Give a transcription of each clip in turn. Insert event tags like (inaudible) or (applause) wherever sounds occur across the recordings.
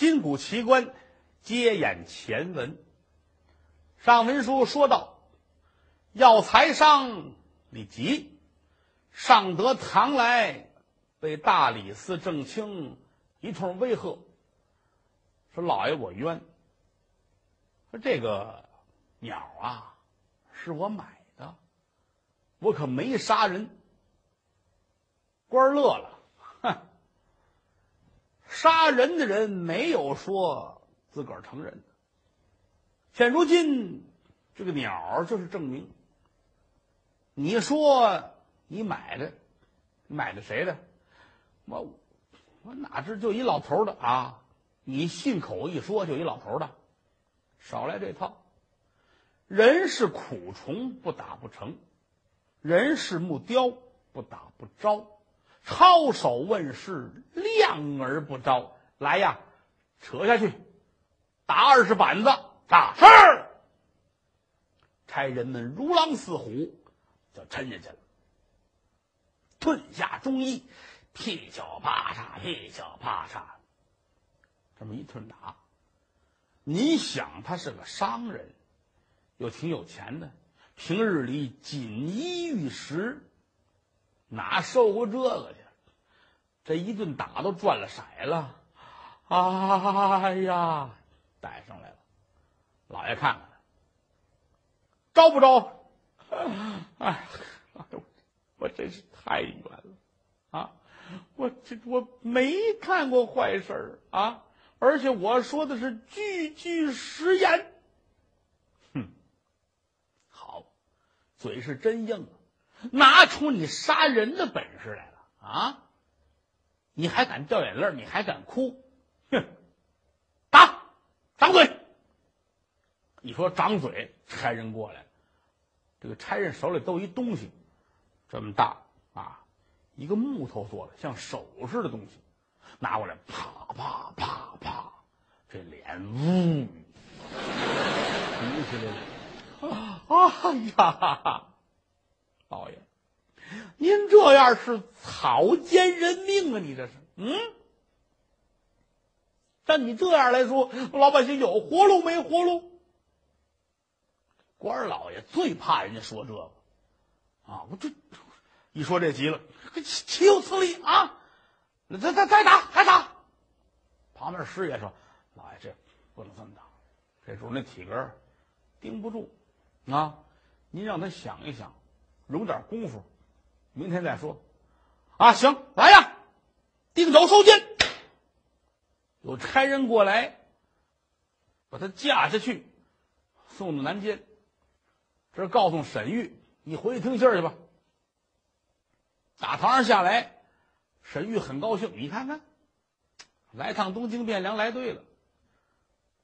金谷奇观，接演前文。上文书说到，要财商李吉上得堂来，被大理寺正卿一通威吓，说：“老爷，我冤。说这个鸟啊，是我买的，我可没杀人。”官乐了，哼，杀人的人没有说自个儿承认的。现如今，这个鸟就是证明。你说你买的，买的谁的？我我哪知就一老头的啊！你信口一说就一老头的，少来这套。人是苦虫，不打不成；人是木雕，不打不招。抄手问世，亮而不招。来呀，扯下去，打二十板子。大事儿，差人们如狼似虎，就抻下去了。吞下中医，劈脚啪嚓，劈脚啪嚓，这么一顿打。你想，他是个商人，又挺有钱的，平日里锦衣玉食，哪受过这个去？这一顿打都转了色了，哎呀，带上来了。老爷看看，招不招？哎，我真是太冤了啊！我这我没干过坏事啊，而且我说的是句句实言。哼，好，嘴是真硬啊，拿出你杀人的本事来了啊！你还敢掉眼泪？你还敢哭？哼，打，掌嘴！你说掌嘴，差人过来，这个差人手里都一东西，这么大啊，一个木头做的像手似的东西，拿过来，啪啪啪啪，这脸呜，鼓起来了。哎呀，老爷，(laughs) 您这样是草菅人命啊！你这是，嗯？但你这样来说，老百姓有活路没活路？官老爷最怕人家说这个，啊！我这一说这急了，岂岂有此理啊！再再再打，还打！旁边师爷说：“老爷，这不能这么打，这主那体格顶不住啊！您让他想一想，容点功夫，明天再说。啊，行，来呀，定肘收监。有差人过来，把他架下去，送到南监。”这告诉沈玉，你回去听信儿去吧。打堂上下来，沈玉很高兴。你看看，来趟东京汴梁来对了。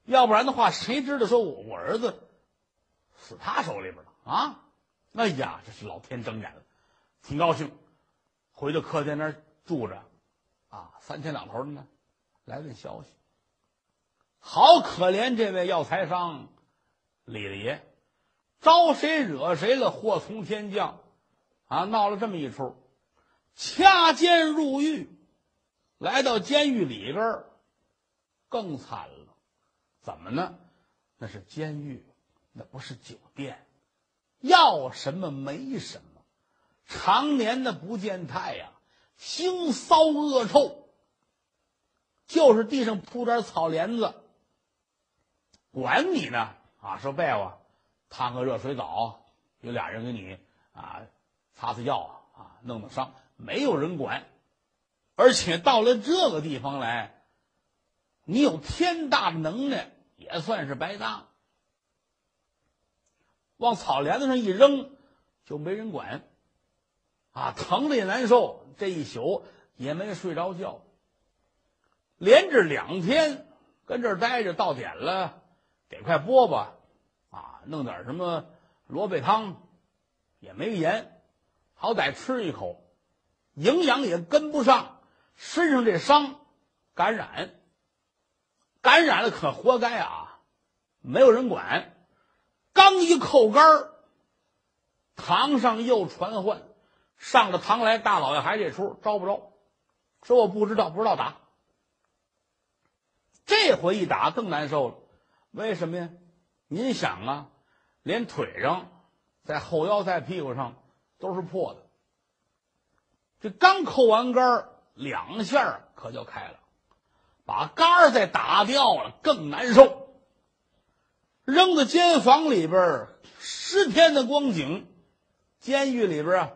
要不然的话，谁知道说我我儿子死他手里边了啊？哎呀，这是老天睁眼了，挺高兴。回到客店那儿住着，啊，三天两头的呢，来问消息。好可怜这位药材商李大爷。招谁惹谁了？祸从天降，啊！闹了这么一出，掐监入狱，来到监狱里边儿，更惨了。怎么呢？那是监狱，那不是酒店，要什么没什么，常年的不见太阳，腥骚恶臭，就是地上铺点草帘子，管你呢啊！说被窝。烫个热水澡，有俩人给你啊擦擦药啊，弄弄伤，没有人管。而且到了这个地方来，你有天大的能耐，也算是白搭。往草帘子上一扔，就没人管，啊，疼的也难受，这一宿也没睡着觉。连着两天跟这儿待着，到点了，给块饽饽。啊弄点什么萝卜汤，也没盐，好歹吃一口，营养也跟不上，身上这伤感染，感染了可活该啊！没有人管，刚一扣杆儿，堂上又传唤，上了堂来，大老爷还这出招不招？说我不知道，不知道打。这回一打更难受了，为什么呀？您想啊，连腿上、在后腰、在屁股上都是破的。这刚扣完杆，两下可就开了，把杆儿再打掉了，更难受。扔到监房里边，十天的光景，监狱里边啊，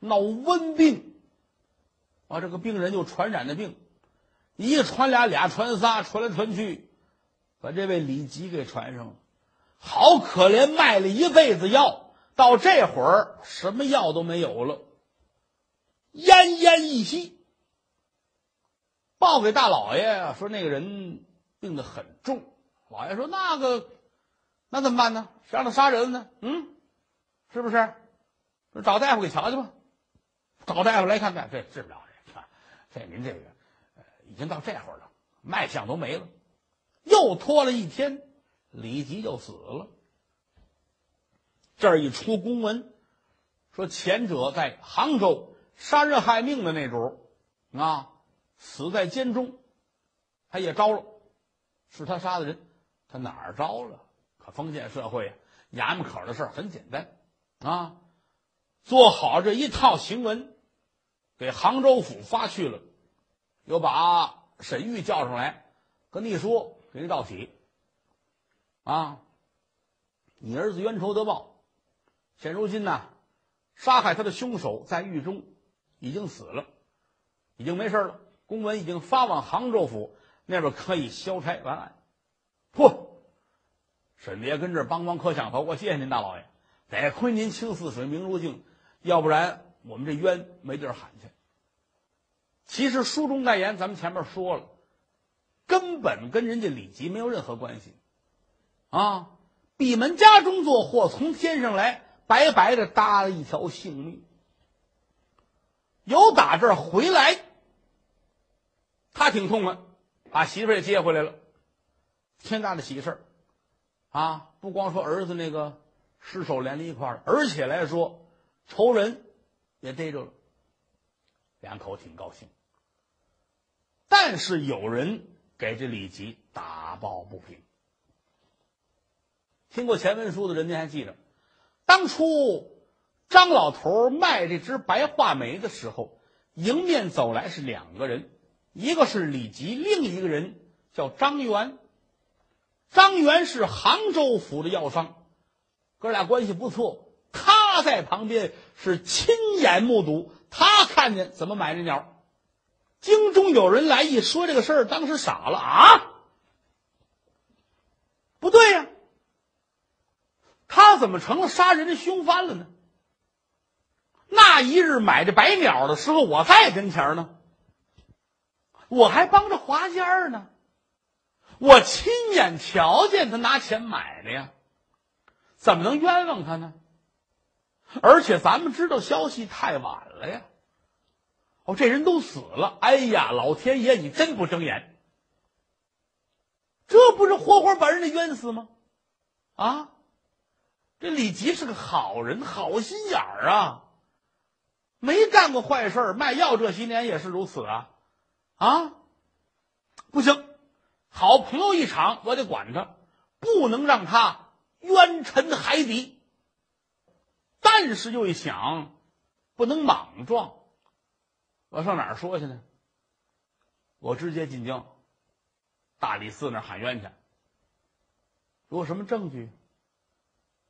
闹瘟病。啊，这个病人就传染的病，一传俩，俩传仨，传来传去，把这位李吉给传上了。好可怜，卖了一辈子药，到这会儿什么药都没有了，奄奄一息。报给大老爷说，那个人病得很重。老爷说：“那个，那怎么办呢？谁让他杀人呢？嗯，是不是？找大夫给瞧去吧。找大夫来看看，这治不了。”这您这个，呃，已经到这会儿了，脉象都没了，又拖了一天，李吉就死了。这儿一出公文，说前者在杭州杀人害命的那主啊，死在监中，他也招了，是他杀的人，他哪儿招了？可封建社会衙门口的事儿很简单啊，做好这一套行文。给杭州府发去了，又把沈玉叫上来，跟你说，给你道喜。啊，你儿子冤仇得报，现如今呢，杀害他的凶手在狱中已经死了，已经没事了。公文已经发往杭州府那边，可以消差完案。嚯，沈爷跟这帮帮磕响头，我谢谢您大老爷，得亏您清似水，明如镜，要不然。我们这冤没地儿喊去。其实书中代言，咱们前面说了，根本跟人家李吉没有任何关系，啊，闭门家中坐，或从天上来，白白的搭了一条性命。由打这儿回来，他挺痛快，把媳妇也接回来了，天大的喜事儿，啊，不光说儿子那个尸首连在一块儿，而且来说仇人。也逮着了，两口挺高兴。但是有人给这李吉打抱不平。听过前文书的人，您还记得，当初张老头卖这只白话梅的时候，迎面走来是两个人，一个是李吉，另一个人叫张元。张元是杭州府的药商，哥俩关系不错。他在旁边是亲眼目睹，他看见怎么买这鸟。京中有人来一说这个事儿，当时傻了啊！不对呀，他怎么成了杀人的凶犯了呢？那一日买这白鸟的时候，我在跟前呢，我还帮着划尖儿呢，我亲眼瞧见他拿钱买的呀，怎么能冤枉他呢？而且咱们知道消息太晚了呀！哦，这人都死了。哎呀，老天爷，你真不睁眼！这不是活活把人家冤死吗？啊！这李吉是个好人，好心眼儿啊，没干过坏事卖药这些年也是如此啊！啊，不行，好朋友一场，我得管他，不能让他冤沉海底。但是又一想，不能莽撞，我上哪儿说去呢？我直接进京，大理寺那儿喊冤去。有什么证据？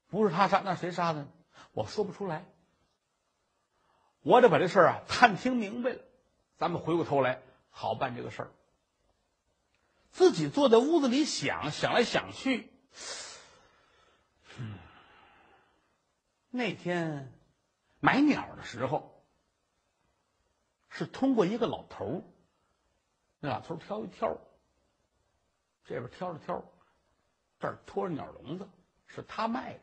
不是他杀，那谁杀的？我说不出来。我得把这事儿啊探听明白了，咱们回过头来好办这个事儿。自己坐在屋子里想想来想去。嗯那天买鸟的时候，是通过一个老头。那老头挑一挑，这边挑着挑，这儿拖着鸟笼子，是他卖的。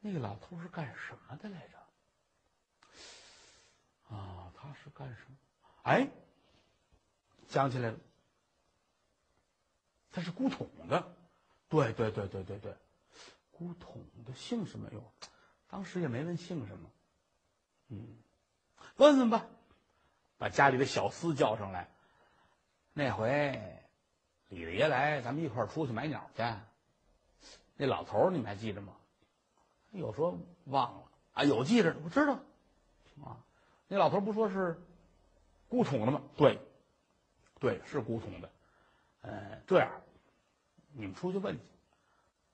那个老头是干什么的来着？啊，他是干什么？哎，想起来了，他是古桶的。对对对对对对。古桶的姓什么哟？当时也没问姓什么。嗯，问问吧，把家里的小厮叫上来。那回李大爷来，咱们一块儿出去买鸟去。那老头儿你们还记着吗？有说忘了啊，有记着，我知道啊。那老头儿不说是古桶的吗？对，对，是古桶的。呃，这样，你们出去问去，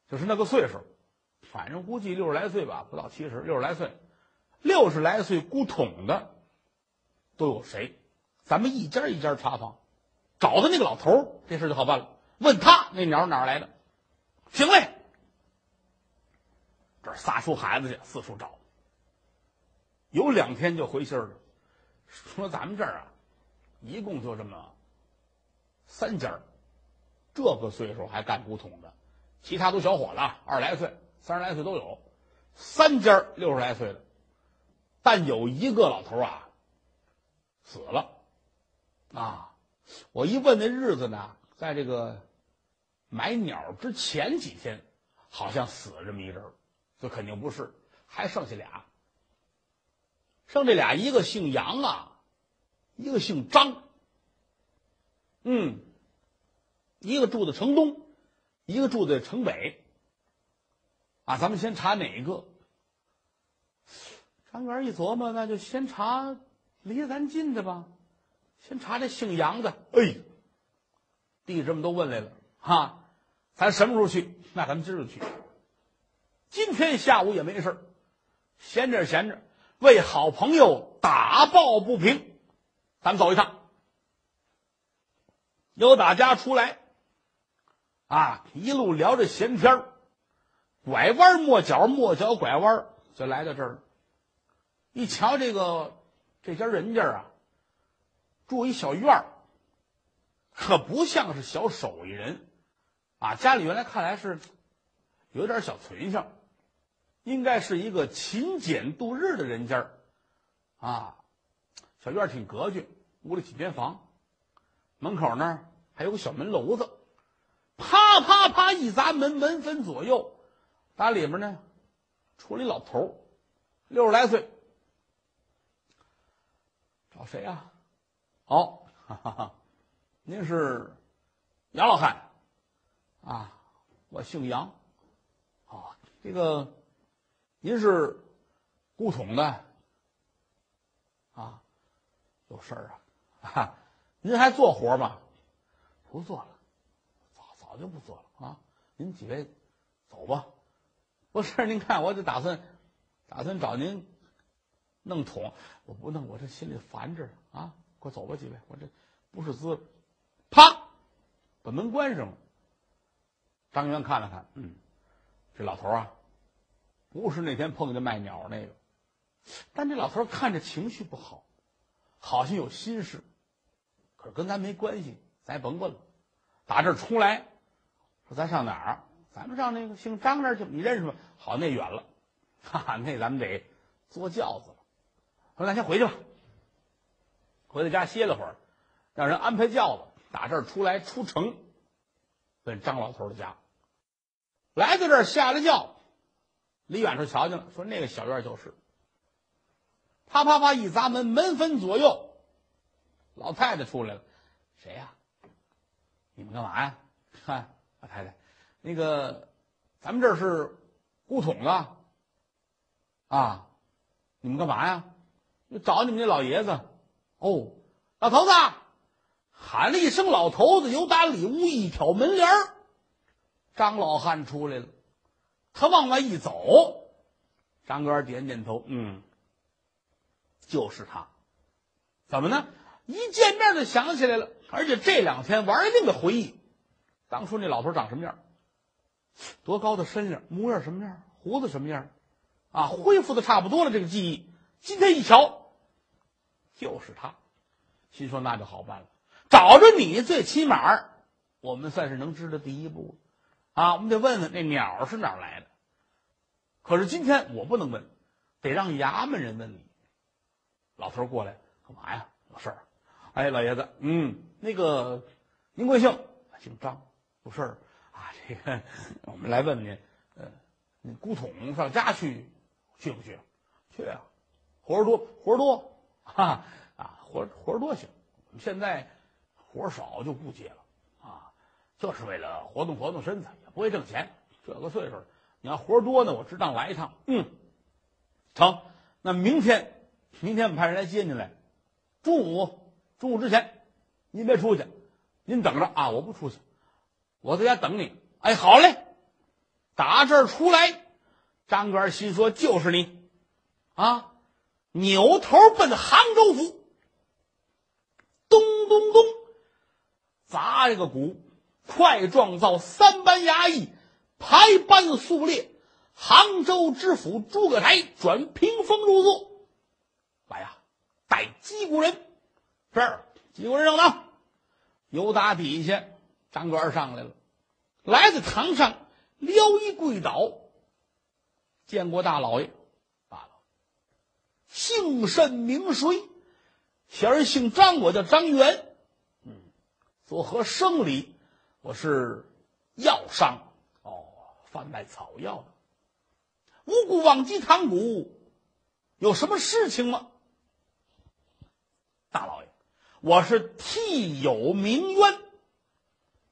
就是那个岁数，反正估计六十来岁吧，不到七十，六十来岁，六十来岁古桶的都有谁？咱们一家一家查访，找到那个老头，这事就好办了。问他那鸟哪儿来的？行嘞。这仨出孩子去，四处找，有两天就回信了，说咱们这儿啊，一共就这么三家这个岁数还干古桶的，其他都小伙子，二十来岁、三十来岁都有，三家六十来岁的，但有一个老头啊死了，啊，我一问那日子呢，在这个买鸟之前几天，好像死了这么一人。这肯定不是，还剩下俩，剩这俩，一个姓杨啊，一个姓张。嗯，一个住在城东，一个住在城北。啊，咱们先查哪个？张元一琢磨，那就先查离咱近的吧，先查这姓杨的。哎，弟兄们都问来了，哈，咱什么时候去？那咱们今儿就去。今天下午也没事闲着闲着，为好朋友打抱不平，咱们走一趟。由打家出来，啊，一路聊着闲天拐弯抹角，抹角拐弯，就来到这儿。一瞧这个这家人家啊，住一小院儿，可不像是小手艺人，啊，家里原来看来是有点小存性。应该是一个勤俭度日的人家啊，小院挺格局，屋里几间房，门口那儿还有个小门楼子，啪啪啪一砸门，门分左右，打里面呢出来一老头六十来岁，找谁呀？哦，哈哈哈，您是杨老汉啊，我姓杨，啊，这个。您是古桶的啊？有事儿啊？您还做活吗？不做了，早早就不做了啊！您几位走吧。不是，您看，我就打算打算找您弄桶，我不弄，我这心里烦着呢啊！快走吧，几位，我这不是滋。啪，把门关上了。张元看了看，嗯，这老头啊。不是那天碰见卖鸟那个，但这老头看着情绪不好，好像有心事，可是跟咱没关系，咱也甭问了。打这出来，说咱上哪儿？咱们上那个姓张那儿去，你认识吗？好，那远了，哈哈，那咱们得坐轿子了。说咱先回去吧，回到家歇了会儿，让人安排轿子打这儿出来出城，奔张老头的家。来到这儿下了轿。离远处瞧见了，说那个小院就是。啪啪啪一砸门，门分左右，老太太出来了。谁呀？你们干嘛呀？看老太太，那个咱们这是古桶的啊。你们干嘛呀？找你们那老爷子。哦，老头子，喊了一声“老头子”，由打里屋一挑门帘儿张老汉出来了。他往外一走，张哥点点头，嗯，就是他。怎么呢？一见面就想起来了，而且这两天玩命的回忆，当初那老头长什么样，多高的身量，模样什么样，胡子什么样，啊，恢复的差不多了。这个记忆，今天一瞧，就是他，心说那就好办了，找着你，最起码我们算是能知道第一步。啊，我们得问问那鸟是哪儿来的。可是今天我不能问，得让衙门人问你。老头过来干嘛呀？有事儿。哎，老爷子，嗯，那个您贵姓？姓张。有事儿啊？这个我们来问您。呃，你古桶上家去，去不去？去啊，活儿多，活儿多。哈啊，活活儿多行。现在活儿少就不接了。啊，就是为了活动活动身子，也不会挣钱。这个岁数，你要活儿多呢，我值当来一趟。嗯，成。那明天，明天我们派人来接您来。中午，中午之前，您别出去，您等着啊！我不出去，我在家等你。哎，好嘞。打这儿出来，张元心说：“就是你，啊！”扭头奔杭州府，咚咚咚，砸这个鼓，快状造三班衙役，排班肃列。杭州知府诸葛台转屏风入座。来呀，带击鼓人，这儿击鼓人上堂。由打底下，张官上来了，来到堂上。撩衣跪倒，见过大老爷，罢了。姓甚名谁？小人姓张，我叫张元。嗯，做何生理？我是药商，哦，贩卖草药的。无故忘机堂鼓，有什么事情吗？大老爷，我是替有鸣冤。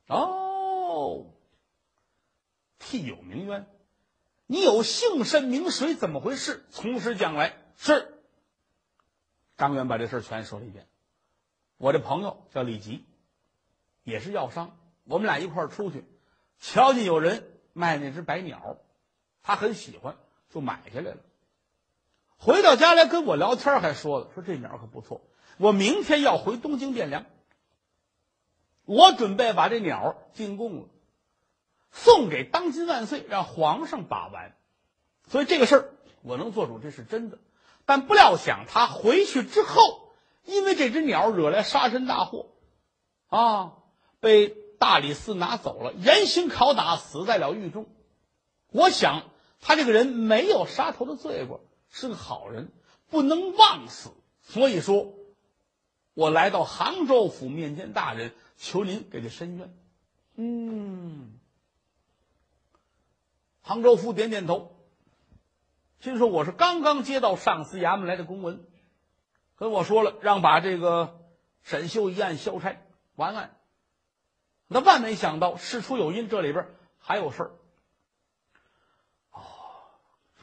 哦。替有名冤，你有姓甚名谁？怎么回事？从实讲来。是张元把这事全说了一遍。我这朋友叫李吉，也是药商。我们俩一块儿出去，瞧见有人卖那只白鸟，他很喜欢，就买下来了。回到家来跟我聊天，还说了说这鸟可不错。我明天要回东京汴梁，我准备把这鸟进贡了。送给当今万岁，让皇上把玩，所以这个事儿我能做主，这是真的。但不料想他回去之后，因为这只鸟惹来杀身大祸，啊，被大理寺拿走了，严刑拷打，死在了狱中。我想他这个人没有杀头的罪过，是个好人，不能枉死。所以说，我来到杭州府面见大人，求您给他伸冤。嗯。杭州府点点头，心说：“我是刚刚接到上司衙门来的公文，跟我说了，让把这个沈秀一案消差完案。那万没想到，事出有因，这里边还有事儿。哦，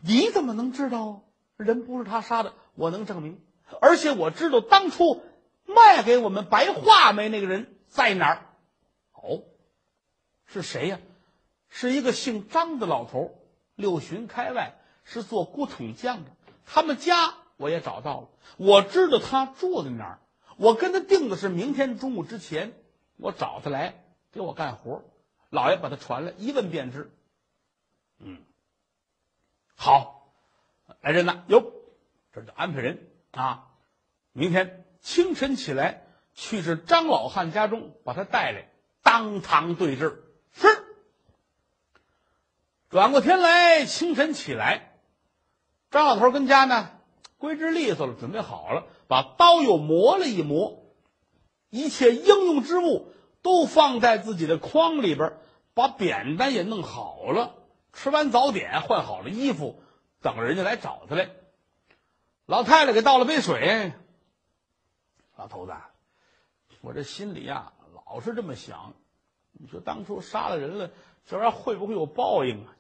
你怎么能知道人不是他杀的？我能证明，而且我知道当初卖给我们白话梅那个人在哪儿。哦，是谁呀？”是一个姓张的老头，六旬开外，是做古桶匠的。他们家我也找到了，我知道他住在哪儿。我跟他定的是明天中午之前，我找他来给我干活。老爷把他传来，一问便知。嗯，好，来人呐，哟，这就安排人啊。明天清晨起来，去至张老汉家中，把他带来，当堂对质。是。转过天来，清晨起来，张老头跟家呢，归置利索了，准备好了，把刀又磨了一磨，一切应用之物都放在自己的筐里边，把扁担也弄好了，吃完早点，换好了衣服，等人家来找他来。老太太给倒了杯水。老头子，我这心里呀，老是这么想，你说当初杀了人了。这玩意儿会不会有报应啊？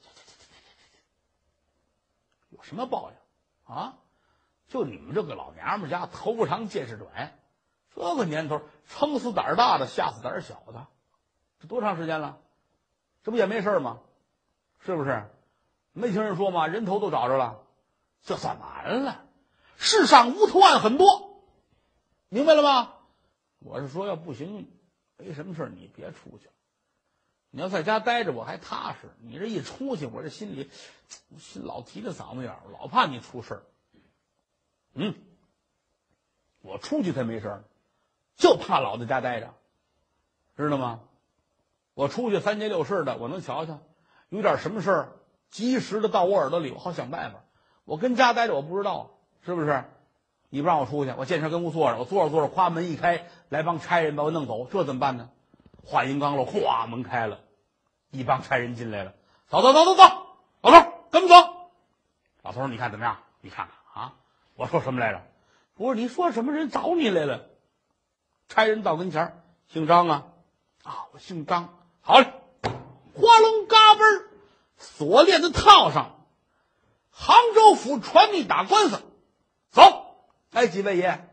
有什么报应啊？就你们这个老娘们家头发长见识短，这个年头撑死胆大的，吓死胆小的，这多长时间了？这不也没事吗？是不是？没听人说吗？人头都找着了，这算完了。世上无头案很多，明白了吗？我是说，要不行，没什么事你别出去。你要在家待着，我还踏实。你这一出去，我这心里心老提着嗓子眼儿，老怕你出事儿。嗯，我出去才没事儿，就怕老在家待着，知道吗？我出去三街六事的，我能瞧瞧，有点什么事儿，及时的到我耳朵里，我好想办法。我跟家待着，我不知道是不是？你不让我出去，我见事跟屋坐着，我坐着坐着，夸门一开，来帮差人把我弄走，这怎么办呢？话音刚落，哗，门开了，一帮差人进来了。走走走走走，老头跟我走。老头你看怎么样？你看看啊，我说什么来着？不是你说什么人找你来了？差人到跟前姓张啊，啊，我姓张。好嘞，花龙嘎嘣，锁链子套上。杭州府传密打官司，走！哎，几位爷，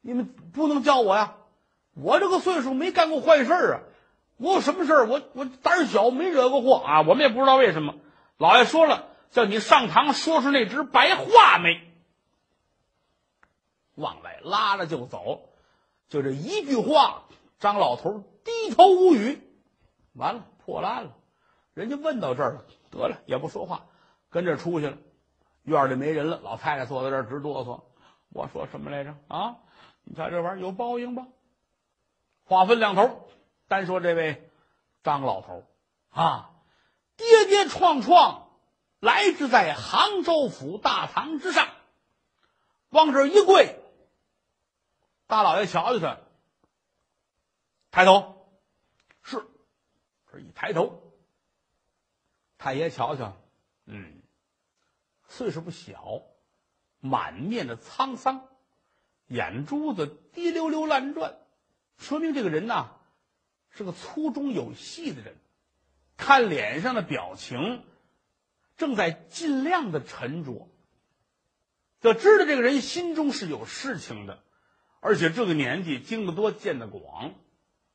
你们不能叫我呀！我这个岁数没干过坏事啊！我有什么事儿？我我胆小，没惹过祸啊！我们也不知道为什么。老爷说了，叫你上堂说出那只白画眉。往外拉着就走，就这一句话，张老头低头无语。完了，破烂了。人家问到这儿了，得了，也不说话，跟这出去了。院里没人了，老太太坐在这儿直哆嗦。我说什么来着？啊，你瞧这玩意儿有报应吧？话分两头，单说这位张老头啊，跌跌撞撞来至在杭州府大堂之上，往这一跪。大老爷瞧瞧他，抬头，是，这一抬头，太爷瞧瞧，嗯，岁数不小，满面的沧桑，眼珠子滴溜溜乱转，说明这个人呐是个粗中有细的人。看脸上的表情，正在尽量的沉着，就知道这个人心中是有事情的。而且这个年纪经得多见得广，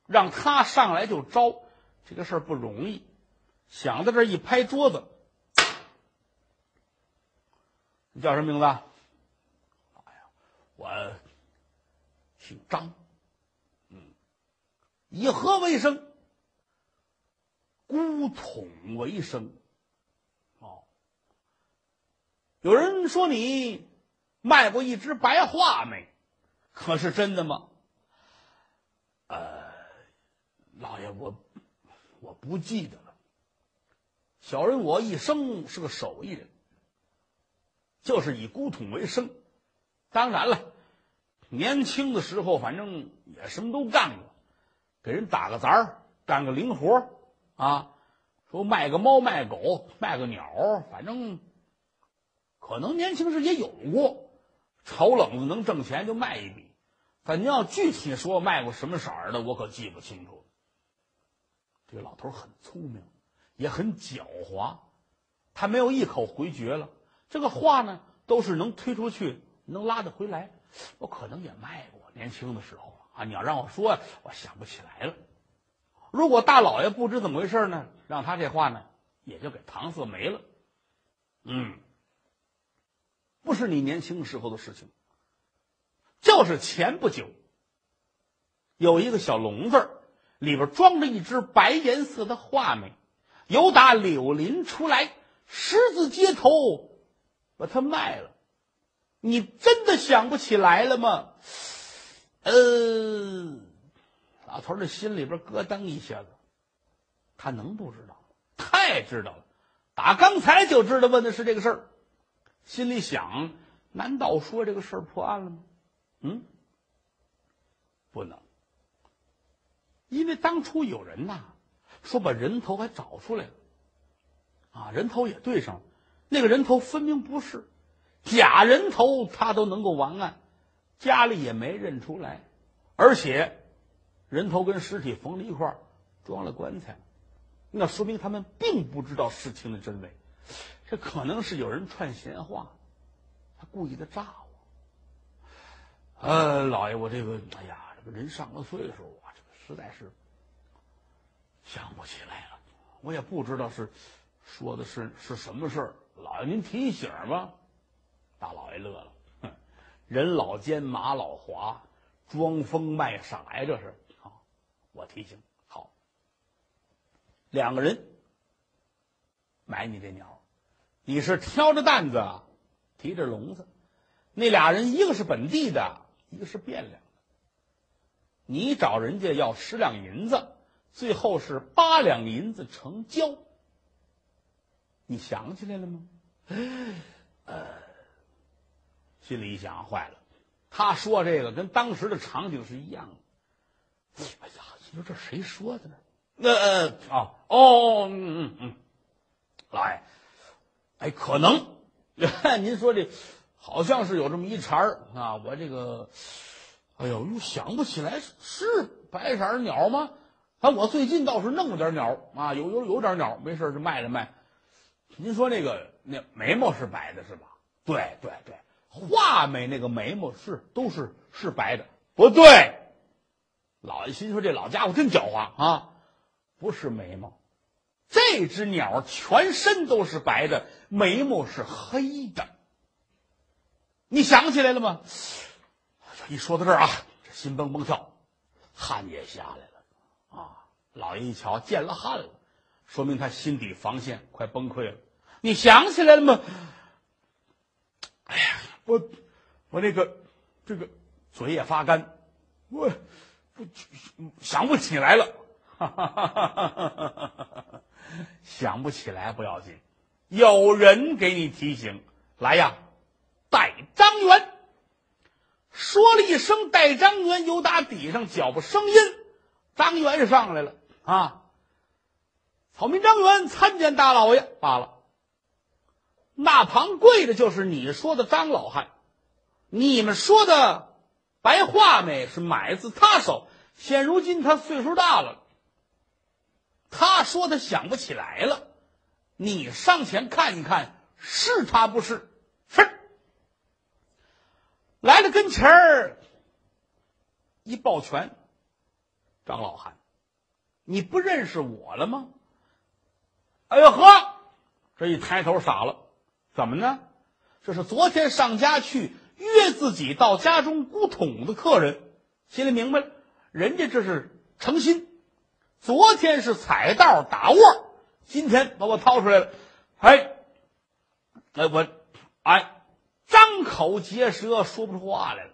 让他上来就招，这个事儿不容易。想到这一拍桌子，你叫什么名字？我姓张，嗯，以何为生？孤统为生。哦，有人说你卖过一只白画没？可是真的吗？呃，老爷，我我不记得了。小人我一生是个手艺人，就是以古桶为生。当然了，年轻的时候反正也什么都干过，给人打个杂儿，干个零活啊，说卖个猫，卖狗，卖个鸟，反正可能年轻时也有过。炒冷子能挣钱就卖一笔。反正要具体说卖过什么色儿的，我可记不清楚。这个老头很聪明，也很狡猾，他没有一口回绝了。这个话呢，都是能推出去，能拉得回来。我可能也卖过，年轻的时候啊。你要让我说，我想不起来了。如果大老爷不知怎么回事呢，让他这话呢，也就给搪塞没了。嗯，不是你年轻时候的事情。就是前不久，有一个小笼子，里边装着一只白颜色的画眉，由打柳林出来，十字街头把它卖了。你真的想不起来了吗？呃，老头儿的心里边咯噔一下子，他能不知道吗？太知道了，打刚才就知道问的是这个事儿，心里想：难道说这个事儿破案了吗？嗯，不能，因为当初有人呐说把人头还找出来了，啊，人头也对上了，那个人头分明不是。假人头，他都能够完案，家里也没认出来，而且人头跟尸体缝了一块儿装了棺材，那说明他们并不知道事情的真伪，这可能是有人串闲话，他故意的诈我。呃，老爷，我这个，哎呀，这个人上了岁数啊，这个实在是想不起来了，我也不知道是说的是是什么事儿。老爷您提醒吧。大老爷乐了，哼，人老奸马老滑，装疯卖傻呀，这是啊。我提醒好，两个人买你这鸟，你是挑着担子，提着笼子，那俩人一个是本地的。一个是汴梁的，你找人家要十两银子，最后是八两银子成交。你想起来了吗？呃，(laughs) 心里一想，坏了，他说这个跟当时的场景是一样的。哎呀，你说这谁说的呢？那呃啊哦嗯嗯嗯，老爷，哎，可能 (laughs) 您说这。好像是有这么一茬儿啊！我这个，哎呦，又想不起来是白色鸟吗？啊，我最近倒是弄了点鸟啊，有有有点鸟，没事就卖了卖。您说那个那眉毛是白的，是吧？对对对，画眉那个眉毛是都是是白的，不对。老爷心说这老家伙真狡猾啊，不是眉毛，这只鸟全身都是白的，眉毛是黑的。你想起来了吗？一说到这儿啊，这心蹦蹦跳，汗也下来了啊！老爷一瞧，见了汗了，说明他心底防线快崩溃了。你想起来了吗？哎呀，我我那个这个嘴也发干，我不想不起来了，(laughs) 想不起来不要紧，有人给你提醒，来呀，带张元。说了一声“带张元”，由打底上脚步声音，张元上来了啊！草民张元参见大老爷罢了。那旁跪的就是你说的张老汉，你们说的白话眉是买自他手，现如今他岁数大了，他说他想不起来了，你上前看一看，是他不是？是。来了跟前儿，一抱拳，张老汉，你不认识我了吗？哎呦呵，这一抬头傻了，怎么呢？这是昨天上家去约自己到家中鼓桶的客人，心里明白了，人家这是诚心。昨天是踩道打窝，今天把我掏出来了，哎，哎我，哎。张口结舌，说不出话来了。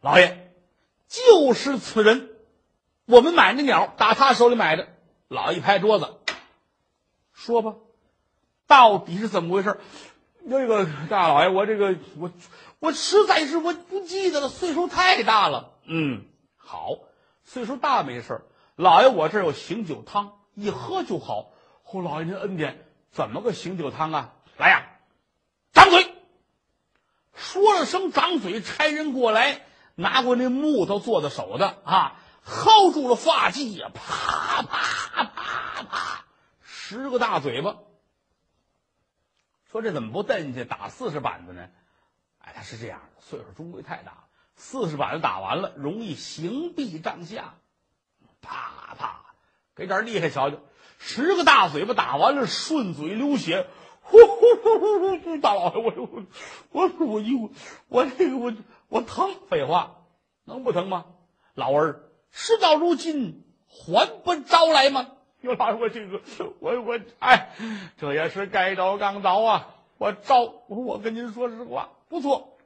老爷，就是此人，我们买那鸟打他手里买的。老一拍桌子，说吧，到底是怎么回事？那个大老爷，我这个我我实在是我不记得了，岁数太大了。嗯，好，岁数大没事老爷，我这有醒酒汤，一喝就好。后老爷您恩典，怎么个醒酒汤啊？来呀，掌嘴。说了声“掌嘴”，差人过来，拿过那木头做的手的啊，薅住了发髻呀，啪啪啪啪，十个大嘴巴。说这怎么不蹬进去打四十板子呢？哎，他是这样的，岁数终归太大了，四十板子打完了，容易形臂帐下，啪啪，给点厉害瞧瞧。十个大嘴巴打完了，顺嘴流血。呼呼呼呼呼！大老爷，我我我我我我这个我我疼！废话，能不疼吗？老儿事到如今，还不招来吗？哟，老爷，我这个我我哎，这也是该着刚着啊！我招，我跟您说实话，不错，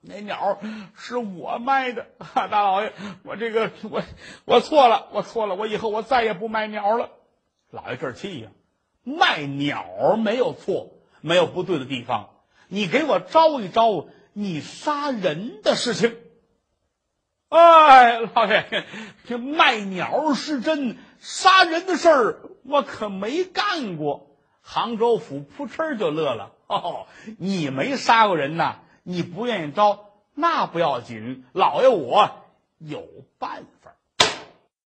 那鸟是我卖的。哈大老爷，我这个我我错了，我错了，我以后我再也不卖鸟了。老爷这气呀！卖鸟没有错，没有不对的地方。你给我招一招你杀人的事情。哎，老爷，这卖鸟是真，杀人的事儿我可没干过。杭州府扑哧就乐了。哦，你没杀过人呐？你不愿意招，那不要紧，老爷我有办法